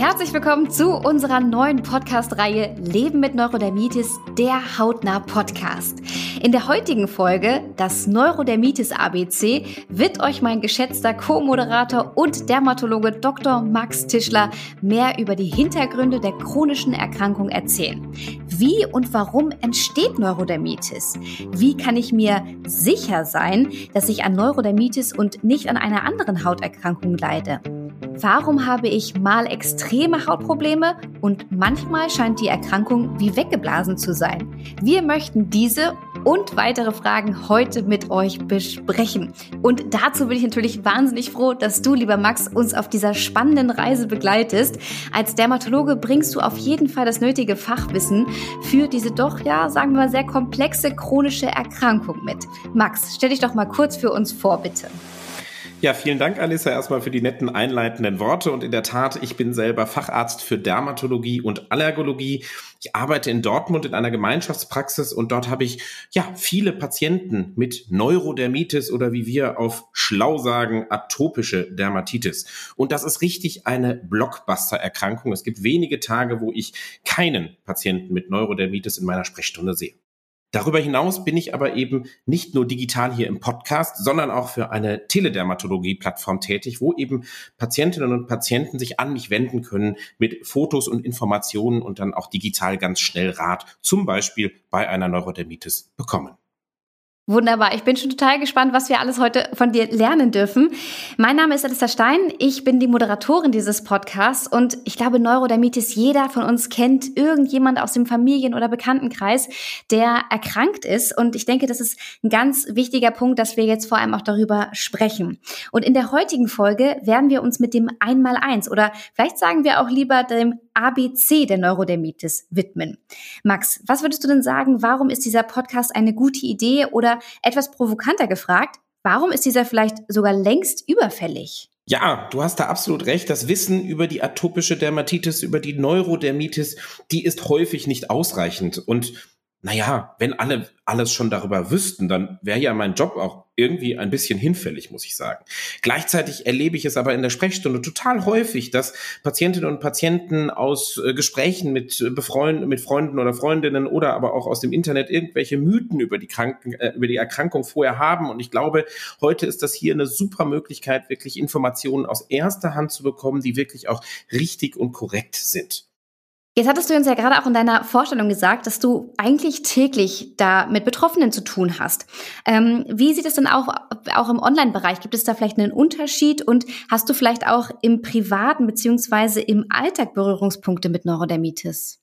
Herzlich willkommen zu unserer neuen Podcast-Reihe Leben mit Neurodermitis, der Hautnah Podcast. In der heutigen Folge, das Neurodermitis ABC, wird euch mein geschätzter Co-Moderator und Dermatologe Dr. Max Tischler mehr über die Hintergründe der chronischen Erkrankung erzählen. Wie und warum entsteht Neurodermitis? Wie kann ich mir sicher sein, dass ich an Neurodermitis und nicht an einer anderen Hauterkrankung leide? Warum habe ich mal extreme Hautprobleme und manchmal scheint die Erkrankung wie weggeblasen zu sein? Wir möchten diese und weitere Fragen heute mit euch besprechen. Und dazu bin ich natürlich wahnsinnig froh, dass du, lieber Max, uns auf dieser spannenden Reise begleitest. Als Dermatologe bringst du auf jeden Fall das nötige Fachwissen für diese doch, ja, sagen wir mal, sehr komplexe chronische Erkrankung mit. Max, stell dich doch mal kurz für uns vor, bitte. Ja, vielen Dank, Alissa, erstmal für die netten einleitenden Worte. Und in der Tat, ich bin selber Facharzt für Dermatologie und Allergologie. Ich arbeite in Dortmund in einer Gemeinschaftspraxis und dort habe ich ja viele Patienten mit Neurodermitis oder wie wir auf schlau sagen, atopische Dermatitis. Und das ist richtig eine Blockbuster-Erkrankung. Es gibt wenige Tage, wo ich keinen Patienten mit Neurodermitis in meiner Sprechstunde sehe. Darüber hinaus bin ich aber eben nicht nur digital hier im Podcast, sondern auch für eine Teledermatologie-Plattform tätig, wo eben Patientinnen und Patienten sich an mich wenden können mit Fotos und Informationen und dann auch digital ganz schnell Rat, zum Beispiel bei einer Neurodermitis bekommen. Wunderbar. Ich bin schon total gespannt, was wir alles heute von dir lernen dürfen. Mein Name ist Alistair Stein. Ich bin die Moderatorin dieses Podcasts und ich glaube, Neurodermitis, jeder von uns kennt irgendjemand aus dem Familien- oder Bekanntenkreis, der erkrankt ist. Und ich denke, das ist ein ganz wichtiger Punkt, dass wir jetzt vor allem auch darüber sprechen. Und in der heutigen Folge werden wir uns mit dem Einmaleins oder vielleicht sagen wir auch lieber dem ABC der Neurodermitis widmen. Max, was würdest du denn sagen, warum ist dieser Podcast eine gute Idee oder etwas provokanter gefragt, warum ist dieser vielleicht sogar längst überfällig? Ja, du hast da absolut recht. Das Wissen über die atopische Dermatitis, über die Neurodermitis, die ist häufig nicht ausreichend. Und naja, wenn alle alles schon darüber wüssten, dann wäre ja mein Job auch irgendwie ein bisschen hinfällig, muss ich sagen. Gleichzeitig erlebe ich es aber in der Sprechstunde total häufig, dass Patientinnen und Patienten aus äh, Gesprächen mit Befreunden, mit Freunden oder Freundinnen oder aber auch aus dem Internet irgendwelche Mythen über die Kranken, äh, über die Erkrankung vorher haben. Und ich glaube, heute ist das hier eine super Möglichkeit, wirklich Informationen aus erster Hand zu bekommen, die wirklich auch richtig und korrekt sind. Jetzt hattest du uns ja gerade auch in deiner Vorstellung gesagt, dass du eigentlich täglich da mit Betroffenen zu tun hast. Ähm, wie sieht es denn auch, auch im Online-Bereich? Gibt es da vielleicht einen Unterschied und hast du vielleicht auch im privaten beziehungsweise im Alltag Berührungspunkte mit Neurodermitis?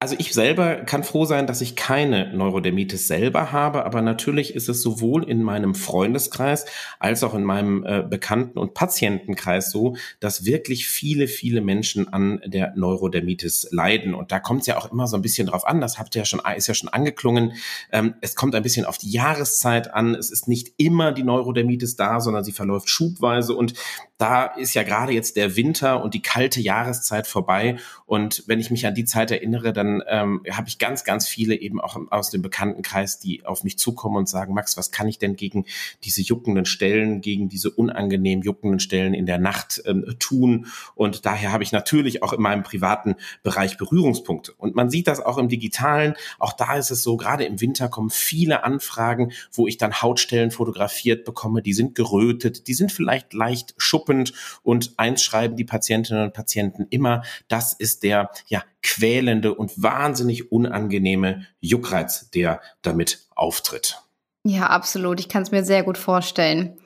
Also ich selber kann froh sein, dass ich keine Neurodermitis selber habe, aber natürlich ist es sowohl in meinem Freundeskreis als auch in meinem äh, Bekannten- und Patientenkreis so, dass wirklich viele, viele Menschen an der Neurodermitis leiden. Und da kommt es ja auch immer so ein bisschen drauf an, das habt ihr ja schon, ist ja schon angeklungen. Ähm, es kommt ein bisschen auf die Jahreszeit an. Es ist nicht immer die Neurodermitis da, sondern sie verläuft schubweise. Und da ist ja gerade jetzt der Winter und die kalte Jahreszeit vorbei. Und wenn ich mich an die Zeit erinnere, dann ähm, habe ich ganz, ganz viele eben auch aus dem Bekanntenkreis, die auf mich zukommen und sagen, Max, was kann ich denn gegen diese juckenden Stellen, gegen diese unangenehm juckenden Stellen in der Nacht ähm, tun? Und daher habe ich natürlich auch in meinem privaten Bereich Berührungspunkte. Und man sieht das auch im digitalen. Auch da ist es so, gerade im Winter kommen viele Anfragen, wo ich dann Hautstellen fotografiert bekomme, die sind gerötet, die sind vielleicht leicht schuppend und eins schreiben die Patientinnen und Patienten immer, das ist der ja quälende und wahnsinnig unangenehme Juckreiz, der damit auftritt. Ja, absolut. Ich kann es mir sehr gut vorstellen.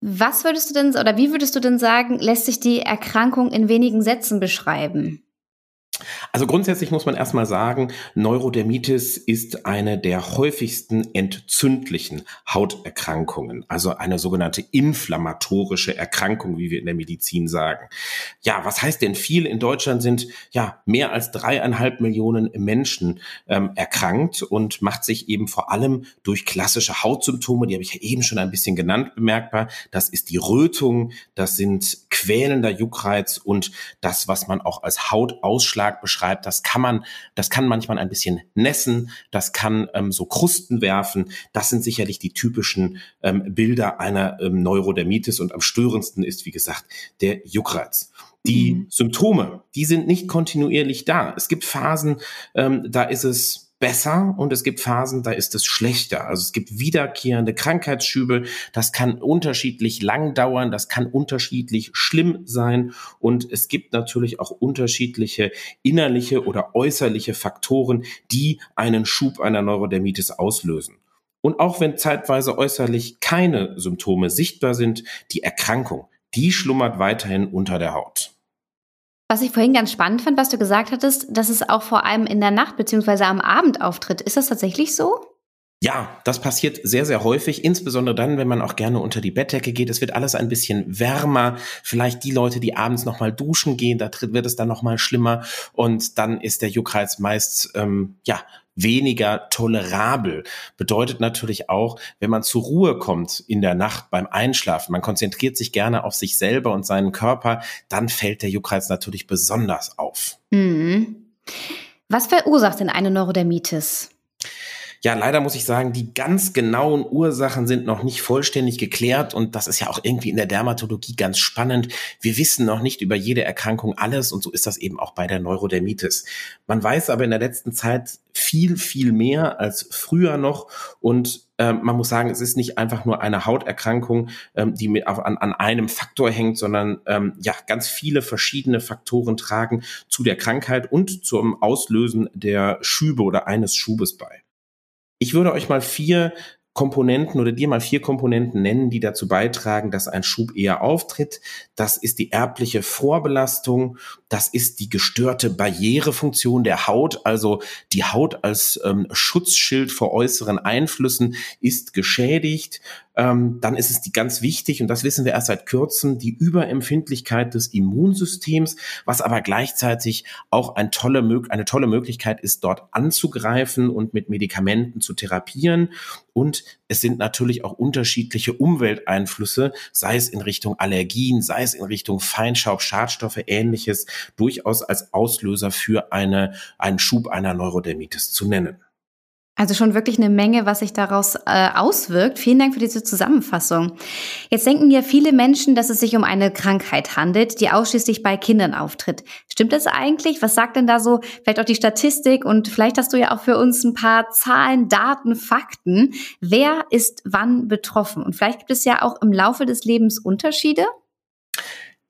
Was würdest du denn oder wie würdest du denn sagen, lässt sich die Erkrankung in wenigen Sätzen beschreiben? Also grundsätzlich muss man erstmal sagen, Neurodermitis ist eine der häufigsten entzündlichen Hauterkrankungen, also eine sogenannte inflammatorische Erkrankung, wie wir in der Medizin sagen. Ja, was heißt denn viel? In Deutschland sind ja mehr als dreieinhalb Millionen Menschen ähm, erkrankt und macht sich eben vor allem durch klassische Hautsymptome, die habe ich ja eben schon ein bisschen genannt, bemerkbar. Das ist die Rötung, das sind quälender Juckreiz und das, was man auch als Hautausschlag Alltag beschreibt. Das kann man, das kann manchmal ein bisschen nässen, das kann ähm, so Krusten werfen. Das sind sicherlich die typischen ähm, Bilder einer ähm, Neurodermitis und am störendsten ist, wie gesagt, der Juckreiz. Die mhm. Symptome, die sind nicht kontinuierlich da. Es gibt Phasen, ähm, da ist es besser und es gibt Phasen, da ist es schlechter. Also es gibt wiederkehrende Krankheitsschübe, das kann unterschiedlich lang dauern, das kann unterschiedlich schlimm sein und es gibt natürlich auch unterschiedliche innerliche oder äußerliche Faktoren, die einen Schub einer Neurodermitis auslösen. Und auch wenn zeitweise äußerlich keine Symptome sichtbar sind, die Erkrankung, die schlummert weiterhin unter der Haut. Was ich vorhin ganz spannend fand, was du gesagt hattest, dass es auch vor allem in der Nacht beziehungsweise am Abend auftritt. Ist das tatsächlich so? Ja, das passiert sehr, sehr häufig, insbesondere dann, wenn man auch gerne unter die Bettdecke geht. Es wird alles ein bisschen wärmer. Vielleicht die Leute, die abends nochmal duschen gehen, da wird es dann nochmal schlimmer. Und dann ist der Juckreiz meist, ähm, ja, weniger tolerabel. Bedeutet natürlich auch, wenn man zur Ruhe kommt in der Nacht beim Einschlafen, man konzentriert sich gerne auf sich selber und seinen Körper, dann fällt der Juckreiz natürlich besonders auf. Mhm. Was verursacht denn eine Neurodermitis? Ja, leider muss ich sagen, die ganz genauen Ursachen sind noch nicht vollständig geklärt und das ist ja auch irgendwie in der Dermatologie ganz spannend. Wir wissen noch nicht über jede Erkrankung alles und so ist das eben auch bei der Neurodermitis. Man weiß aber in der letzten Zeit viel, viel mehr als früher noch und ähm, man muss sagen, es ist nicht einfach nur eine Hauterkrankung, ähm, die mit, an, an einem Faktor hängt, sondern ähm, ja, ganz viele verschiedene Faktoren tragen zu der Krankheit und zum Auslösen der Schübe oder eines Schubes bei. Ich würde euch mal vier Komponenten oder dir mal vier Komponenten nennen, die dazu beitragen, dass ein Schub eher auftritt. Das ist die erbliche Vorbelastung, das ist die gestörte Barrierefunktion der Haut, also die Haut als ähm, Schutzschild vor äußeren Einflüssen ist geschädigt ähm, dann ist es die ganz wichtig, und das wissen wir erst seit kurzem, die Überempfindlichkeit des Immunsystems, was aber gleichzeitig auch ein tolle, eine tolle Möglichkeit ist, dort anzugreifen und mit Medikamenten zu therapieren. Und es sind natürlich auch unterschiedliche Umwelteinflüsse, sei es in Richtung Allergien, sei es in Richtung Feinstaub, Schadstoffe, ähnliches, durchaus als Auslöser für eine, einen Schub einer Neurodermitis zu nennen. Also schon wirklich eine Menge, was sich daraus äh, auswirkt. Vielen Dank für diese Zusammenfassung. Jetzt denken ja viele Menschen, dass es sich um eine Krankheit handelt, die ausschließlich bei Kindern auftritt. Stimmt das eigentlich? Was sagt denn da so vielleicht auch die Statistik? Und vielleicht hast du ja auch für uns ein paar Zahlen, Daten, Fakten. Wer ist wann betroffen? Und vielleicht gibt es ja auch im Laufe des Lebens Unterschiede?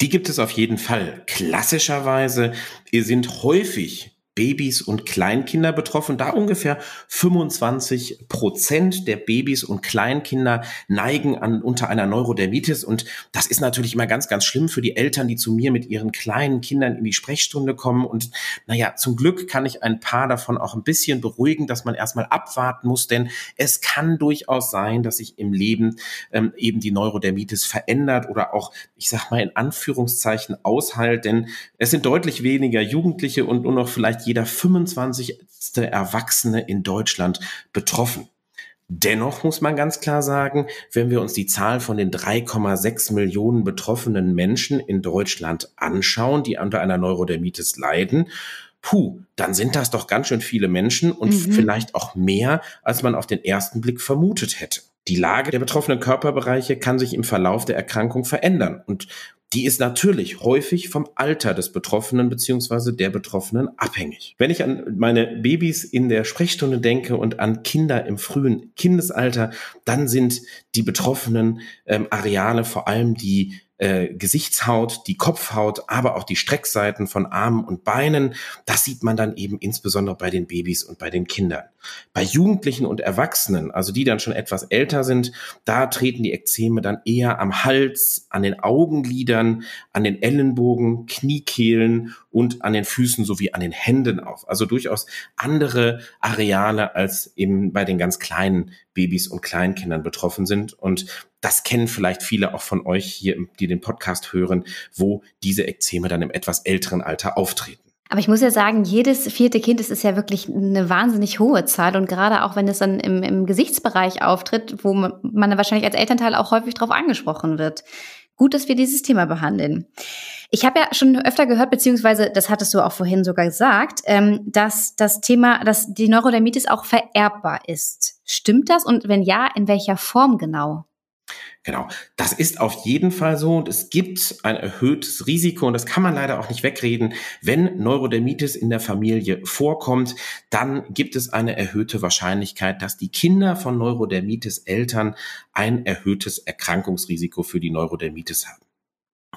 Die gibt es auf jeden Fall. Klassischerweise sind häufig Babys und Kleinkinder betroffen. Da ungefähr 25 Prozent der Babys und Kleinkinder neigen an unter einer Neurodermitis. Und das ist natürlich immer ganz, ganz schlimm für die Eltern, die zu mir mit ihren kleinen Kindern in die Sprechstunde kommen. Und naja, zum Glück kann ich ein paar davon auch ein bisschen beruhigen, dass man erstmal abwarten muss, denn es kann durchaus sein, dass sich im Leben ähm, eben die Neurodermitis verändert oder auch, ich sag mal, in Anführungszeichen ausheilt, denn es sind deutlich weniger Jugendliche und nur noch vielleicht jeder 25. Erwachsene in Deutschland betroffen. Dennoch muss man ganz klar sagen, wenn wir uns die Zahl von den 3,6 Millionen betroffenen Menschen in Deutschland anschauen, die unter einer Neurodermitis leiden, puh, dann sind das doch ganz schön viele Menschen und mhm. vielleicht auch mehr, als man auf den ersten Blick vermutet hätte. Die Lage der betroffenen Körperbereiche kann sich im Verlauf der Erkrankung verändern und die ist natürlich häufig vom Alter des Betroffenen beziehungsweise der Betroffenen abhängig. Wenn ich an meine Babys in der Sprechstunde denke und an Kinder im frühen Kindesalter, dann sind die betroffenen ähm, Areale vor allem die äh, Gesichtshaut, die Kopfhaut, aber auch die Streckseiten von Armen und Beinen. Das sieht man dann eben insbesondere bei den Babys und bei den Kindern. Bei Jugendlichen und Erwachsenen, also die dann schon etwas älter sind, da treten die Ekzeme dann eher am Hals, an den Augenlidern, an den Ellenbogen, Kniekehlen und an den Füßen sowie an den Händen auf. Also durchaus andere Areale als eben bei den ganz kleinen Babys und Kleinkindern betroffen sind. Und das kennen vielleicht viele auch von euch hier, die den Podcast hören, wo diese Ekzeme dann im etwas älteren Alter auftreten. Aber ich muss ja sagen, jedes vierte Kind das ist ja wirklich eine wahnsinnig hohe Zahl. Und gerade auch wenn es dann im, im Gesichtsbereich auftritt, wo man dann wahrscheinlich als Elternteil auch häufig darauf angesprochen wird. Gut, dass wir dieses Thema behandeln. Ich habe ja schon öfter gehört, beziehungsweise das hattest du auch vorhin sogar gesagt, ähm, dass das Thema, dass die Neurodermitis auch vererbbar ist. Stimmt das? Und wenn ja, in welcher Form genau? Genau. Das ist auf jeden Fall so und es gibt ein erhöhtes Risiko und das kann man leider auch nicht wegreden. Wenn Neurodermitis in der Familie vorkommt, dann gibt es eine erhöhte Wahrscheinlichkeit, dass die Kinder von Neurodermitis Eltern ein erhöhtes Erkrankungsrisiko für die Neurodermitis haben.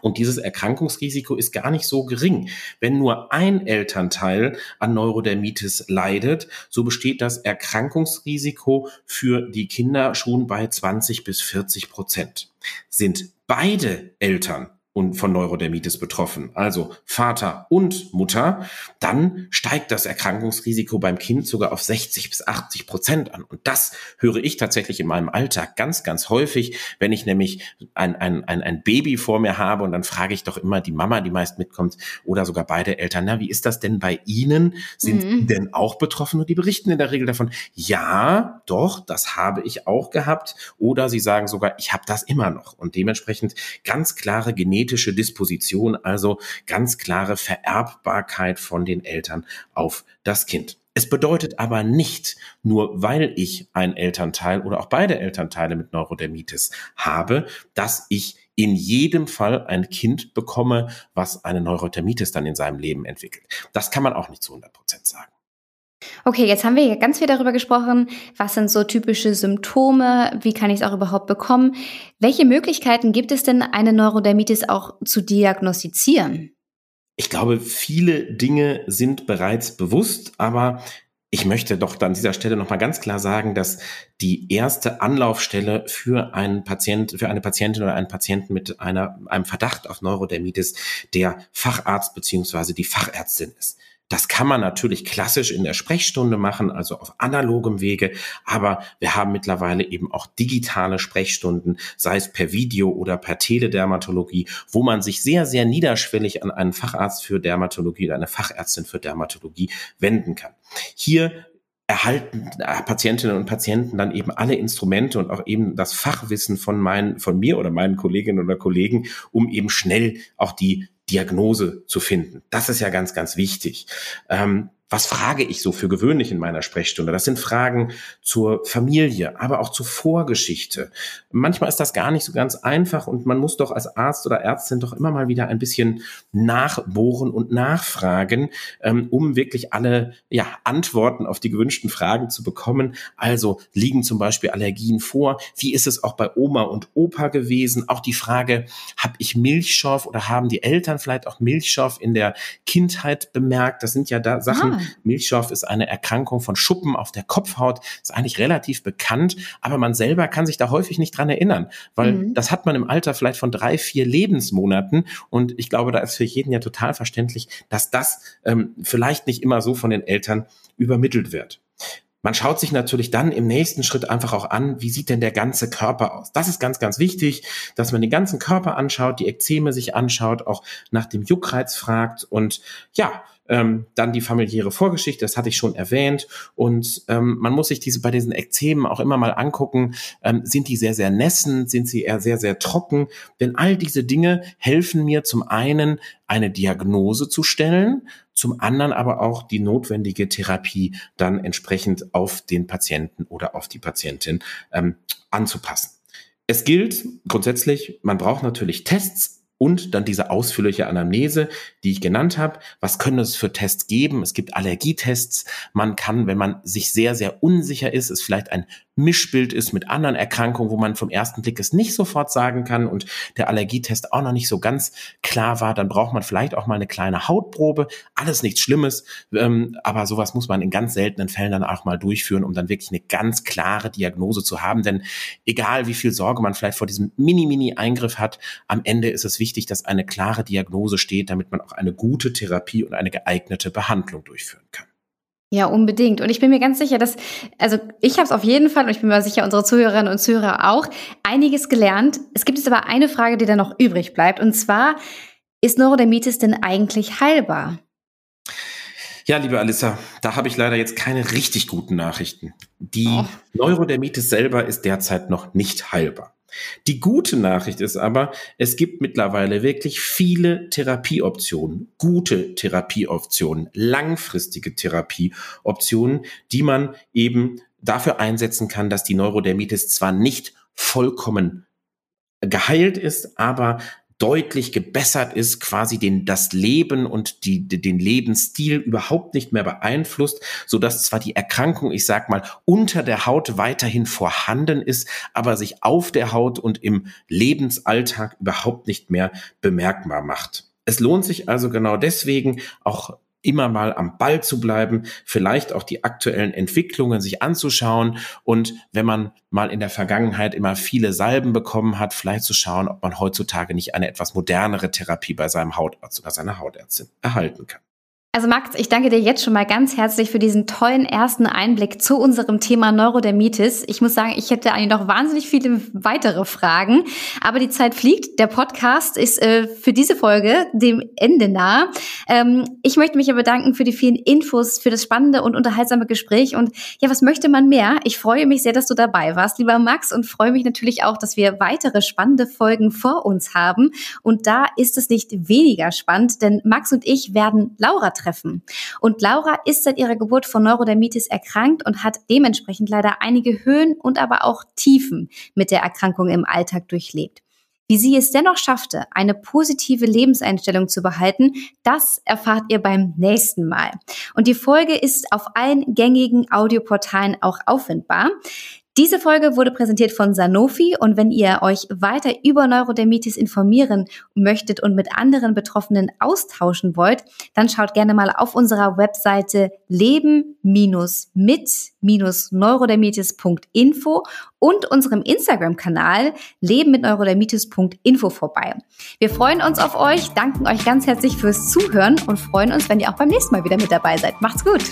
Und dieses Erkrankungsrisiko ist gar nicht so gering. Wenn nur ein Elternteil an Neurodermitis leidet, so besteht das Erkrankungsrisiko für die Kinder schon bei 20 bis 40 Prozent. Sind beide Eltern und von Neurodermitis betroffen, also Vater und Mutter, dann steigt das Erkrankungsrisiko beim Kind sogar auf 60 bis 80 Prozent an. Und das höre ich tatsächlich in meinem Alltag ganz, ganz häufig, wenn ich nämlich ein, ein, ein, ein Baby vor mir habe und dann frage ich doch immer die Mama, die meist mitkommt, oder sogar beide Eltern, na, wie ist das denn bei Ihnen? Sind mhm. Sie denn auch betroffen? Und die berichten in der Regel davon, ja, doch, das habe ich auch gehabt. Oder sie sagen sogar, ich habe das immer noch. Und dementsprechend ganz klare genetische genetische Disposition, also ganz klare Vererbbarkeit von den Eltern auf das Kind. Es bedeutet aber nicht, nur weil ich ein Elternteil oder auch beide Elternteile mit Neurodermitis habe, dass ich in jedem Fall ein Kind bekomme, was eine Neurodermitis dann in seinem Leben entwickelt. Das kann man auch nicht zu 100 Prozent sagen. Okay, jetzt haben wir ja ganz viel darüber gesprochen. Was sind so typische Symptome? Wie kann ich es auch überhaupt bekommen? Welche Möglichkeiten gibt es denn, eine Neurodermitis auch zu diagnostizieren? Ich glaube, viele Dinge sind bereits bewusst, aber ich möchte doch an dieser Stelle nochmal ganz klar sagen, dass die erste Anlaufstelle für einen Patient, für eine Patientin oder einen Patienten mit einer, einem Verdacht auf Neurodermitis der Facharzt beziehungsweise die Fachärztin ist. Das kann man natürlich klassisch in der Sprechstunde machen, also auf analogem Wege, aber wir haben mittlerweile eben auch digitale Sprechstunden, sei es per Video oder per Teledermatologie, wo man sich sehr, sehr niederschwellig an einen Facharzt für Dermatologie oder eine Fachärztin für Dermatologie wenden kann. Hier erhalten äh, Patientinnen und Patienten dann eben alle Instrumente und auch eben das Fachwissen von meinen, von mir oder meinen Kolleginnen oder Kollegen, um eben schnell auch die Diagnose zu finden. Das ist ja ganz, ganz wichtig. Ähm, was frage ich so für gewöhnlich in meiner Sprechstunde? Das sind Fragen zur Familie, aber auch zur Vorgeschichte. Manchmal ist das gar nicht so ganz einfach und man muss doch als Arzt oder Ärztin doch immer mal wieder ein bisschen nachbohren und nachfragen, ähm, um wirklich alle ja, Antworten auf die gewünschten Fragen zu bekommen. Also liegen zum Beispiel Allergien vor? Wie ist es auch bei Oma und Opa gewesen? Auch die Frage, habe ich Milchschorf oder haben die Eltern vielleicht auch Milchschorf in der Kindheit bemerkt? Das sind ja da Sachen, ah. Milchschorf ist eine Erkrankung von Schuppen auf der Kopfhaut, ist eigentlich relativ bekannt, aber man selber kann sich da häufig nicht dran erinnern, weil mhm. das hat man im Alter vielleicht von drei, vier Lebensmonaten und ich glaube, da ist für jeden ja total verständlich, dass das ähm, vielleicht nicht immer so von den Eltern übermittelt wird. Man schaut sich natürlich dann im nächsten Schritt einfach auch an, wie sieht denn der ganze Körper aus. Das ist ganz, ganz wichtig, dass man den ganzen Körper anschaut, die Ekzeme sich anschaut, auch nach dem Juckreiz fragt und ja, ähm, dann die familiäre Vorgeschichte, das hatte ich schon erwähnt. Und ähm, man muss sich diese bei diesen Ekzemen auch immer mal angucken, ähm, sind die sehr, sehr nässen, sind sie eher sehr, sehr trocken? Denn all diese Dinge helfen mir zum einen, eine Diagnose zu stellen, zum anderen aber auch die notwendige Therapie dann entsprechend auf den Patienten oder auf die Patientin ähm, anzupassen. Es gilt grundsätzlich, man braucht natürlich Tests, und dann diese ausführliche Anamnese, die ich genannt habe. Was können es für Tests geben? Es gibt Allergietests. Man kann, wenn man sich sehr, sehr unsicher ist, es vielleicht ein Mischbild ist mit anderen Erkrankungen, wo man vom ersten Blick es nicht sofort sagen kann und der Allergietest auch noch nicht so ganz klar war, dann braucht man vielleicht auch mal eine kleine Hautprobe. Alles nichts Schlimmes, ähm, aber sowas muss man in ganz seltenen Fällen dann auch mal durchführen, um dann wirklich eine ganz klare Diagnose zu haben. Denn egal wie viel Sorge man vielleicht vor diesem Mini-Mini-Eingriff hat, am Ende ist es wichtig, dass eine klare Diagnose steht, damit man auch eine gute Therapie und eine geeignete Behandlung durchführen kann. Ja, unbedingt. Und ich bin mir ganz sicher, dass, also ich habe es auf jeden Fall und ich bin mir sicher, unsere Zuhörerinnen und Zuhörer auch, einiges gelernt. Es gibt jetzt aber eine Frage, die dann noch übrig bleibt. Und zwar, ist Neurodermitis denn eigentlich heilbar? Ja, liebe Alissa, da habe ich leider jetzt keine richtig guten Nachrichten. Die oh. Neurodermitis selber ist derzeit noch nicht heilbar. Die gute Nachricht ist aber, es gibt mittlerweile wirklich viele Therapieoptionen, gute Therapieoptionen, langfristige Therapieoptionen, die man eben dafür einsetzen kann, dass die Neurodermitis zwar nicht vollkommen geheilt ist, aber deutlich gebessert ist, quasi den, das Leben und die, den Lebensstil überhaupt nicht mehr beeinflusst, so dass zwar die Erkrankung, ich sag mal, unter der Haut weiterhin vorhanden ist, aber sich auf der Haut und im Lebensalltag überhaupt nicht mehr bemerkbar macht. Es lohnt sich also genau deswegen auch immer mal am Ball zu bleiben, vielleicht auch die aktuellen Entwicklungen sich anzuschauen und wenn man mal in der Vergangenheit immer viele Salben bekommen hat, vielleicht zu schauen, ob man heutzutage nicht eine etwas modernere Therapie bei seinem Hautarzt oder seiner Hautärztin erhalten kann. Also Max, ich danke dir jetzt schon mal ganz herzlich für diesen tollen ersten Einblick zu unserem Thema Neurodermitis. Ich muss sagen, ich hätte eigentlich noch wahnsinnig viele weitere Fragen, aber die Zeit fliegt. Der Podcast ist äh, für diese Folge dem Ende nah. Ähm, ich möchte mich aber bedanken für die vielen Infos, für das spannende und unterhaltsame Gespräch. Und ja, was möchte man mehr? Ich freue mich sehr, dass du dabei warst, lieber Max, und freue mich natürlich auch, dass wir weitere spannende Folgen vor uns haben. Und da ist es nicht weniger spannend, denn Max und ich werden Laura treffen treffen. Und Laura ist seit ihrer Geburt von Neurodermitis erkrankt und hat dementsprechend leider einige Höhen und aber auch Tiefen mit der Erkrankung im Alltag durchlebt. Wie sie es dennoch schaffte, eine positive Lebenseinstellung zu behalten, das erfahrt ihr beim nächsten Mal. Und die Folge ist auf allen gängigen Audioportalen auch auffindbar. Diese Folge wurde präsentiert von Sanofi und wenn ihr euch weiter über Neurodermitis informieren möchtet und mit anderen Betroffenen austauschen wollt, dann schaut gerne mal auf unserer Webseite leben-mit-neurodermitis.info und unserem Instagram-Kanal leben mit neurodermitis.info vorbei. Wir freuen uns auf euch, danken euch ganz herzlich fürs Zuhören und freuen uns, wenn ihr auch beim nächsten Mal wieder mit dabei seid. Macht's gut!